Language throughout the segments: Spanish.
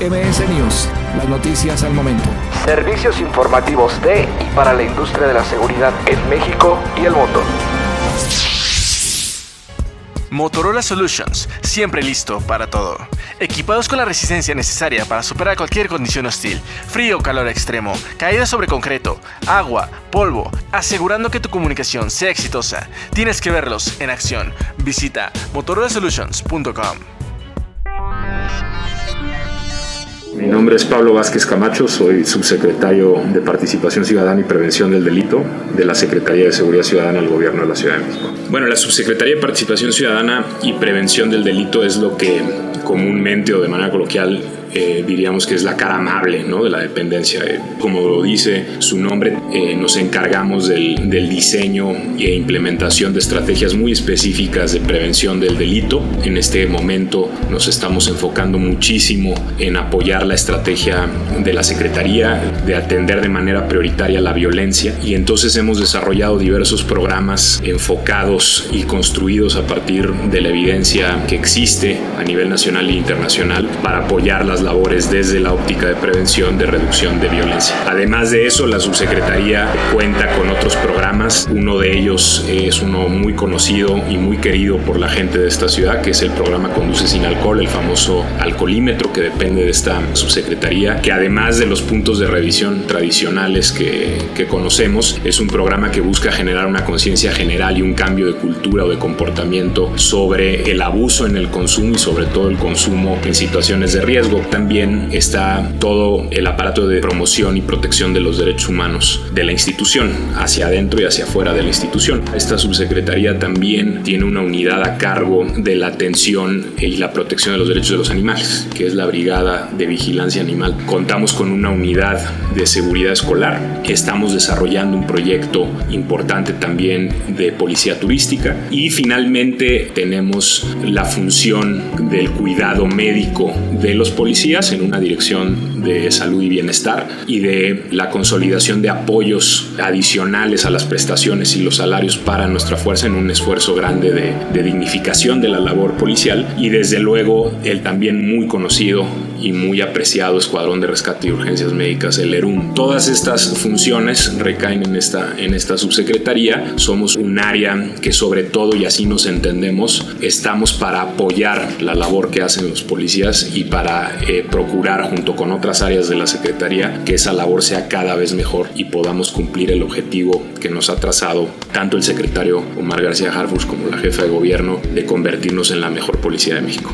MS News, las noticias al momento. Servicios informativos de y para la industria de la seguridad en México y el mundo. Motorola Solutions, siempre listo para todo. Equipados con la resistencia necesaria para superar cualquier condición hostil, frío o calor extremo, caída sobre concreto, agua, polvo, asegurando que tu comunicación sea exitosa. Tienes que verlos en acción. Visita motorolasolutions.com. Mi nombre es Pablo Vázquez Camacho, soy subsecretario de Participación Ciudadana y Prevención del Delito de la Secretaría de Seguridad Ciudadana del Gobierno de la Ciudad de México. Bueno, la Subsecretaría de Participación Ciudadana y Prevención del Delito es lo que comúnmente o de manera coloquial eh, diríamos que es la cara amable ¿no? de la dependencia. Eh, como lo dice su nombre, eh, nos encargamos del, del, diseño e implementación de estrategias muy específicas de prevención del delito. En este momento nos estamos enfocando muchísimo en apoyar la estrategia de la Secretaría de atender de manera prioritaria la violencia y entonces hemos desarrollado diversos programas enfocados y construidos a partir de la evidencia que existe a nivel nacional e internacional para apoyar las labores desde la óptica de prevención de reducción de violencia. Además de eso, la subsecretaría cuenta con otros programas. Uno de ellos es uno muy conocido y muy querido por la gente de esta ciudad, que es el programa Conduce sin alcohol, el famoso alcoholímetro que depende de esta subsecretaría, que además de los puntos de revisión tradicionales que, que conocemos, es un programa que busca generar una conciencia general y un cambio de cultura o de comportamiento sobre el abuso en el consumo y sobre todo el consumo en situaciones de riesgo también está todo el aparato de promoción y protección de los derechos humanos de la institución, hacia adentro y hacia afuera de la institución. Esta subsecretaría también tiene una unidad a cargo de la atención y la protección de los derechos de los animales, que es la Brigada de Vigilancia Animal. Contamos con una unidad de seguridad escolar. Estamos desarrollando un proyecto importante también de policía turística y finalmente tenemos la función del cuidado médico de los policías en una dirección de salud y bienestar y de la consolidación de apoyos adicionales a las prestaciones y los salarios para nuestra fuerza en un esfuerzo grande de, de dignificación de la labor policial. Y desde luego el también muy conocido y muy apreciado Escuadrón de Rescate y Urgencias Médicas, el ERUM. Todas estas funciones recaen en esta, en esta subsecretaría. Somos un área que sobre todo, y así nos entendemos, estamos para apoyar la labor que hacen los policías y para eh, procurar junto con otras áreas de la Secretaría que esa labor sea cada vez mejor y podamos cumplir el objetivo que nos ha trazado tanto el secretario Omar García Harfuch como la jefa de gobierno de convertirnos en la mejor policía de México.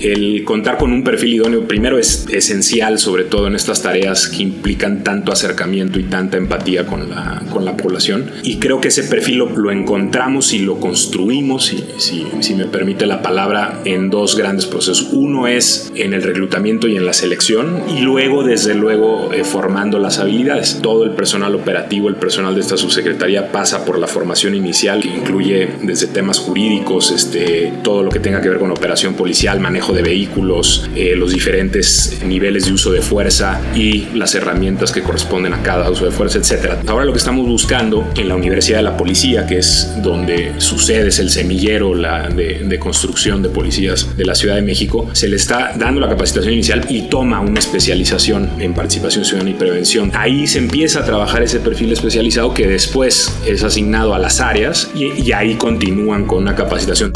El contar con un perfil idóneo primero es esencial, sobre todo en estas tareas que implican tanto acercamiento y tanta empatía con la, con la población. Y creo que ese perfil lo, encontramos y lo construimos, si, si, si, me permite la palabra, en dos grandes procesos. Uno es en el reclutamiento y en la selección y luego, desde luego, eh, formando las habilidades. Todo el personal operativo, el personal de esta subsecretaría pasa por la formación inicial que incluye desde temas jurídicos, este, todo lo que tenga que ver con operación policial, manejo de vehículos, eh, los diferentes niveles de uso de fuerza y las herramientas que corresponden a cada uso de fuerza, etc. Ahora lo que estamos buscando en la Universidad de la Policía, que es donde sucede, es el semillero la de, construcción de policías de la Ciudad de México, se le está dando la capacitación inicial y toma una especialización en participación ciudadana y prevención. Ahí se empieza a trabajar ese perfil especializado que después es asignado a las áreas y, y ahí continúan con una capacitación.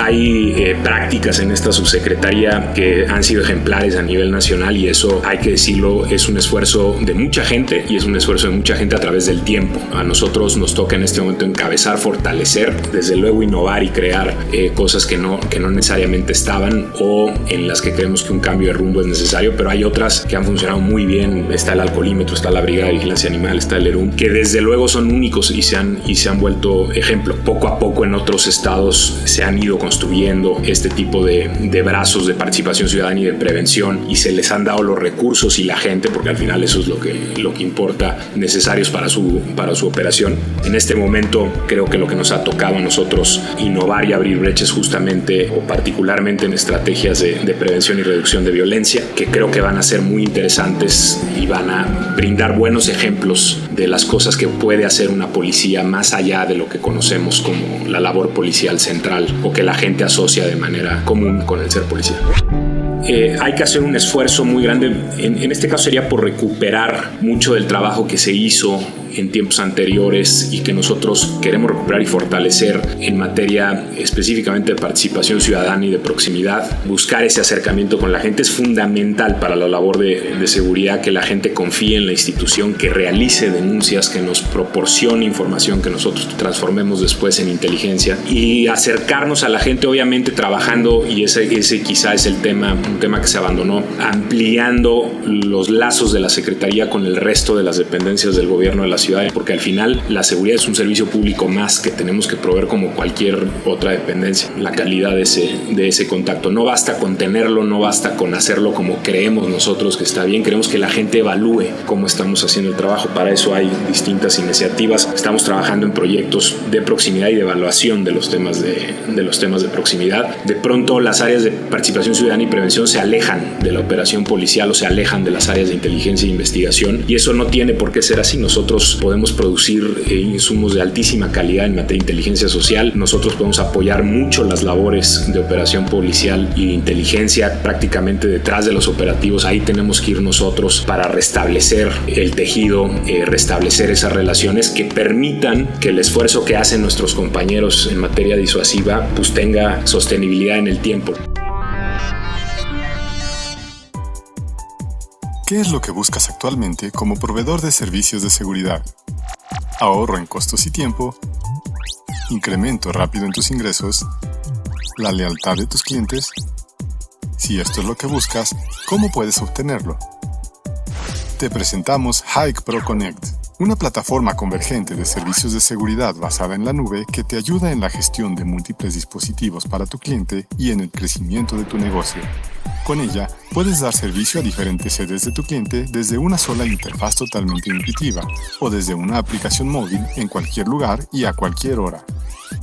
Hay eh, prácticas en esta subsecretaría que han sido ejemplares a nivel nacional y eso hay que decirlo, es un esfuerzo de mucha gente y es un esfuerzo de mucha gente a través del tiempo. A nosotros nos toca en este momento encabezar, fortalecer, desde luego innovar y crear eh, cosas que no, que no necesariamente estaban o en las que creemos que un cambio de rumbo es necesario, pero hay otras que han funcionado muy bien. Está el alcoholímetro, está la Brigada de Vigilancia Animal, está el ERUM, que desde luego son únicos y se han, y se han vuelto ejemplo. Poco a poco en otros estados se han ido construyendo este tipo de, de, brazos de participación ciudadana y de prevención y se les han dado los recursos y la gente, porque al final eso es lo que, lo que importa, necesarios para su, para su operación. En este momento creo que lo que nos ha tocado a nosotros innovar y abrir brechas justamente o particularmente en estrategias de, de prevención y reducción de violencia, que creo que van a ser muy interesantes y van a brindar buenos ejemplos de las cosas que puede hacer una policía más allá de lo que conocemos como la labor policial central o que la gente asocia de manera común con el ser policía. Eh, hay que hacer un esfuerzo muy grande, en este caso sería por recuperar mucho del trabajo que se hizo en tiempos anteriores y que nosotros queremos recuperar y fortalecer en materia específicamente de participación ciudadana y de proximidad. Buscar ese acercamiento con la gente es fundamental para la labor de, de seguridad, que la gente confíe en la institución, que realice denuncias, que nos proporcione información, que nosotros transformemos después en inteligencia y acercarnos a la gente, obviamente trabajando, y ese, ese quizá es el tema, un tema que se abandonó, ampliando los lazos de la Secretaría con el resto de las dependencias del gobierno de la ciudad, porque al final la seguridad es un servicio público más que tenemos que proveer como cualquier otra dependencia. La calidad de ese, de ese contacto. No basta con tenerlo, no basta con hacerlo como creemos nosotros que está bien. Queremos que la gente evalúe cómo estamos haciendo el trabajo. Para eso hay distintas iniciativas. Estamos trabajando en proyectos de proximidad y de evaluación de los temas de, de los temas de proximidad. De pronto las áreas de participación ciudadana y prevención se alejan de la operación policial o se alejan de las áreas de inteligencia e investigación y eso no tiene por qué ser así. Nosotros podemos producir eh, insumos de altísima calidad en materia de inteligencia social. Nosotros podemos apoyar mucho las labores de operación policial y de inteligencia prácticamente detrás de los operativos. Ahí tenemos que ir nosotros para restablecer el tejido, eh, restablecer esas relaciones que permitan que el esfuerzo que hacen nuestros compañeros en materia disuasiva pues tenga sostenibilidad en el tiempo. ¿Qué es lo que buscas actualmente como proveedor de servicios de seguridad? Ahorro en costos y tiempo, incremento rápido en tus ingresos, la lealtad de tus clientes. Si esto es lo que buscas, ¿cómo puedes obtenerlo? Te presentamos Hike Pro Connect, una plataforma convergente de servicios de seguridad basada en la nube que te ayuda en la gestión de múltiples dispositivos para tu cliente y en el crecimiento de tu negocio. Con ella, puedes dar servicio a diferentes sedes de tu cliente desde una sola interfaz totalmente intuitiva o desde una aplicación móvil en cualquier lugar y a cualquier hora.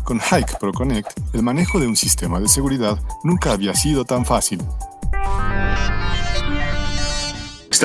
Con Hike Pro Connect, el manejo de un sistema de seguridad nunca había sido tan fácil.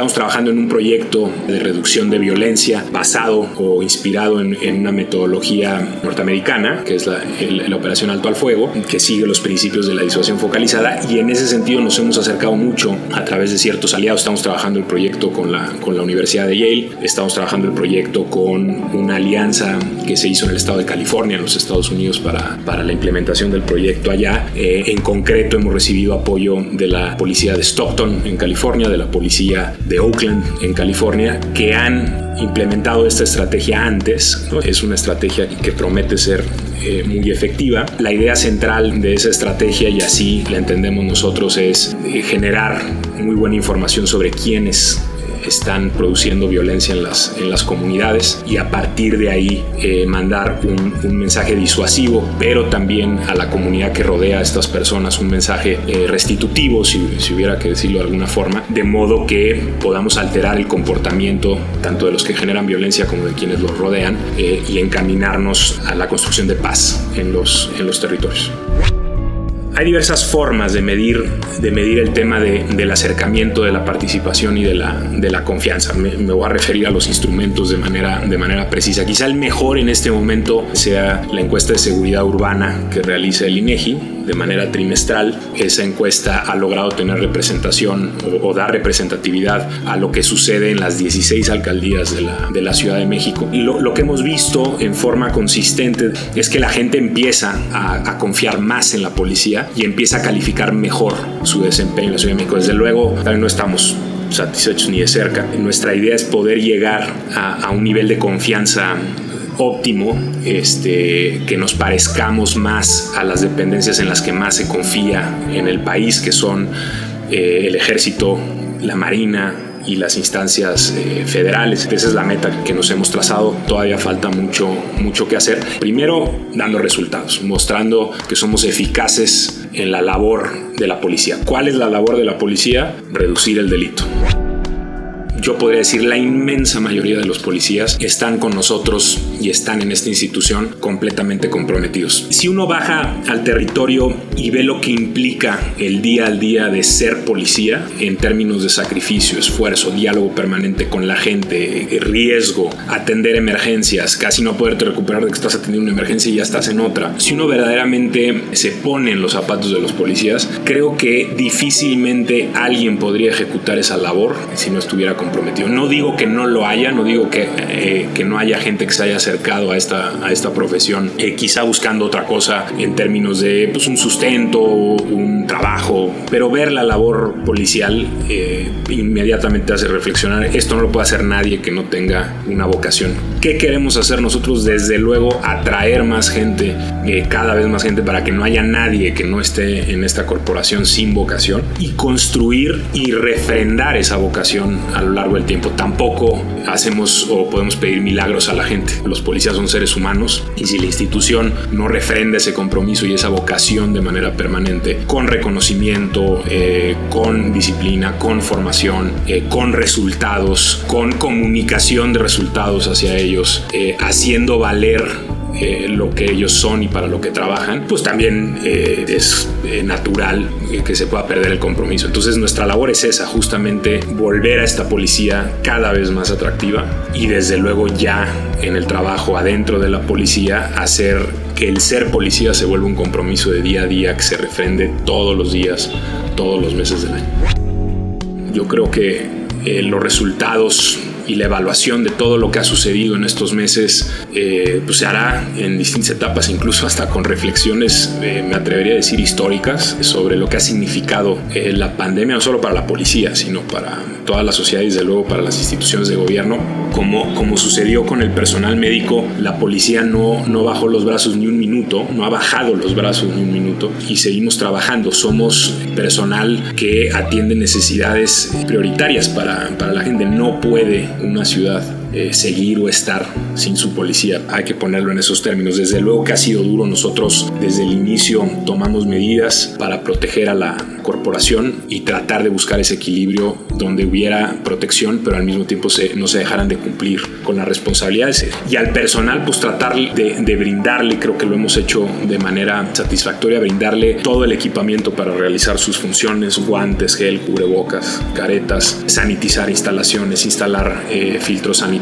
Estamos trabajando en un proyecto de reducción de violencia basado o inspirado en, una metodología norteamericana, que es la, operación alto al fuego, que sigue los principios de la disuasión focalizada y en ese sentido nos hemos acercado mucho a través de ciertos aliados. Estamos trabajando el proyecto con la, con la Universidad de Yale, estamos trabajando el proyecto con una alianza que se hizo en el estado de California, en los Estados Unidos, para, para la implementación del proyecto allá. Eh, en concreto hemos recibido apoyo de la policía de Stockton, en California, de la policía de Oakland, en California, que han implementado esta estrategia antes. Es una estrategia que promete ser eh, muy efectiva. La idea central de esa estrategia, y así la entendemos nosotros, es eh, generar muy buena información sobre quiénes están produciendo violencia en las, en las comunidades y a partir de ahí eh, mandar un, un, mensaje disuasivo, pero también a la comunidad que rodea a estas personas un mensaje eh, restitutivo, si, si, hubiera que decirlo de alguna forma, de modo que podamos alterar el comportamiento tanto de los que generan violencia como de quienes los rodean eh, y encaminarnos a la construcción de paz en los, en los territorios. Hay diversas formas de medir, de medir el tema de, del acercamiento, de la participación y de la, de la confianza. Me, voy a referir a los instrumentos de manera, de manera precisa. Quizá el mejor en este momento sea la encuesta de seguridad urbana que realiza el INEGI de manera trimestral. Esa encuesta ha logrado tener representación o, dar representatividad a lo que sucede en las 16 alcaldías de la, de la Ciudad de México. Lo, lo, que hemos visto en forma consistente es que la gente empieza a, confiar más en la policía y empieza a calificar mejor su desempeño en la Ciudad de México. Desde luego, no estamos satisfechos ni de cerca. Nuestra idea es poder llegar a un nivel de confianza óptimo, este, que nos parezcamos más a las dependencias en las que más se confía en el país, que son eh, el ejército, la marina, y las instancias eh, federales. Esa es la meta que nos hemos trazado. Todavía falta mucho, mucho que hacer. Primero, dando resultados, mostrando que somos eficaces en la labor de la policía. ¿Cuál es la labor de la policía? Reducir el delito yo podría decir la inmensa mayoría de los policías están con nosotros y están en esta institución completamente comprometidos. Si uno baja al territorio y ve lo que implica el día al día de ser policía en términos de sacrificio, esfuerzo, diálogo permanente con la gente, riesgo, atender emergencias, casi no poderte recuperar de que estás atendiendo una emergencia y ya estás en otra. Si uno verdaderamente se pone en los zapatos de los policías, creo que difícilmente alguien podría ejecutar esa labor si no estuviera comprometido. No digo que no lo haya, no digo que, eh, que no haya gente que se haya acercado a esta, a esta profesión, eh, quizá buscando otra cosa en términos de pues, un sustento, un trabajo, pero ver la labor policial eh, inmediatamente hace reflexionar, esto no lo puede hacer nadie que no tenga una vocación. ¿Qué queremos hacer nosotros? Desde luego atraer más gente, cada vez más gente, para que no haya nadie que no esté en esta corporación sin vocación y construir y refrendar esa vocación a lo largo del tiempo. Tampoco hacemos o podemos pedir milagros a la gente. Los policías son seres humanos y si la institución no refrenda ese compromiso y esa vocación de manera permanente, con reconocimiento, eh, con disciplina, con formación, eh, con resultados, con comunicación de resultados hacia ellos, eh, haciendo valer eh, lo que ellos son y para lo que trabajan, pues también eh, es eh, natural que se pueda perder el compromiso. Entonces nuestra labor es esa, justamente volver a esta policía cada vez más atractiva y desde luego ya en el trabajo adentro de la policía hacer que el ser policía se vuelva un compromiso de día a día que se refrende todos los días, todos los meses del año. Yo creo que los resultados y la evaluación de todo lo que ha sucedido en estos meses eh, pues se hará en distintas etapas, incluso hasta con reflexiones, eh, me atrevería a decir, históricas sobre lo que ha significado eh, la pandemia, no solo para la policía, sino para toda la sociedad y desde luego para las instituciones de gobierno. Como, como sucedió con el personal médico, la policía no, no bajó los brazos ni un minuto, no ha bajado los brazos ni un minuto y seguimos trabajando. Somos personal que atiende necesidades prioritarias para, para la gente. No puede una ciudad eh, seguir o estar sin su policía. Hay que ponerlo en esos términos. Desde luego que ha sido duro. Nosotros desde el inicio tomamos medidas para proteger a la corporación y tratar de buscar ese equilibrio donde hubiera protección, pero al mismo tiempo no se dejaran de cumplir con las responsabilidades. Y al personal, pues tratar de, de brindarle, creo que lo hemos hecho de manera satisfactoria, brindarle todo el equipamiento para realizar sus funciones, guantes, gel, cubrebocas, caretas, sanitizar instalaciones, instalar eh, filtros sanitarios,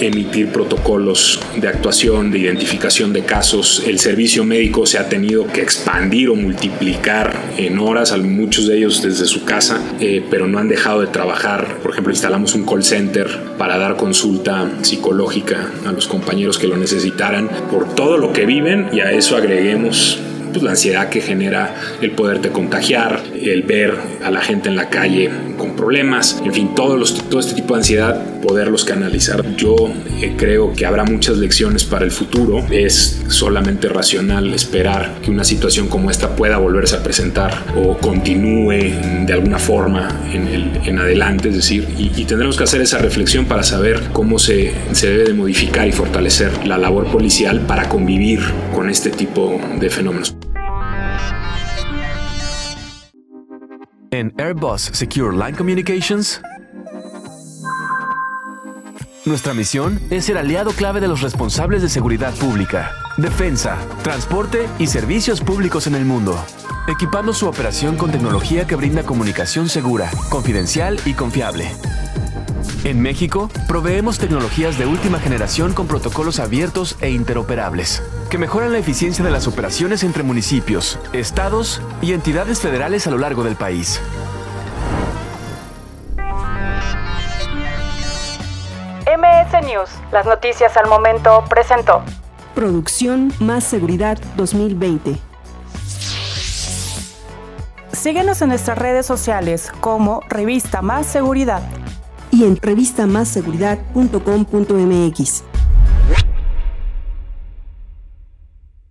emitir protocolos de actuación, de identificación de casos. El servicio médico se ha tenido que expandir o multiplicar en horas, muchos de ellos desde su casa, eh, pero no han dejado de trabajar. Por ejemplo, instalamos un call center para dar consulta psicológica a los compañeros que lo necesitaran por todo lo que viven y a eso agreguemos pues, la ansiedad que genera el poderte contagiar, el ver a la gente en la calle problemas, en fin, todos los, todo este tipo de ansiedad, poderlos canalizar. Yo eh, creo que habrá muchas lecciones para el futuro. Es solamente racional esperar que una situación como esta pueda volverse a presentar o continúe de alguna forma en, el, en adelante, es decir, y, y, tendremos que hacer esa reflexión para saber cómo se, se debe de modificar y fortalecer la labor policial para convivir con este tipo de fenómenos. En Airbus Secure Line Communications, nuestra misión es ser aliado clave de los responsables de seguridad pública, defensa, transporte y servicios públicos en el mundo, equipando su operación con tecnología que brinda comunicación segura, confidencial y confiable. En México, proveemos tecnologías de última generación con protocolos abiertos e interoperables, que mejoran la eficiencia de las operaciones entre municipios, estados y entidades federales a lo largo del país. MS News, las noticias al momento presentó. Producción Más Seguridad 2020. Síguenos en nuestras redes sociales como Revista Más Seguridad y en revistamasseguridad.com.mx.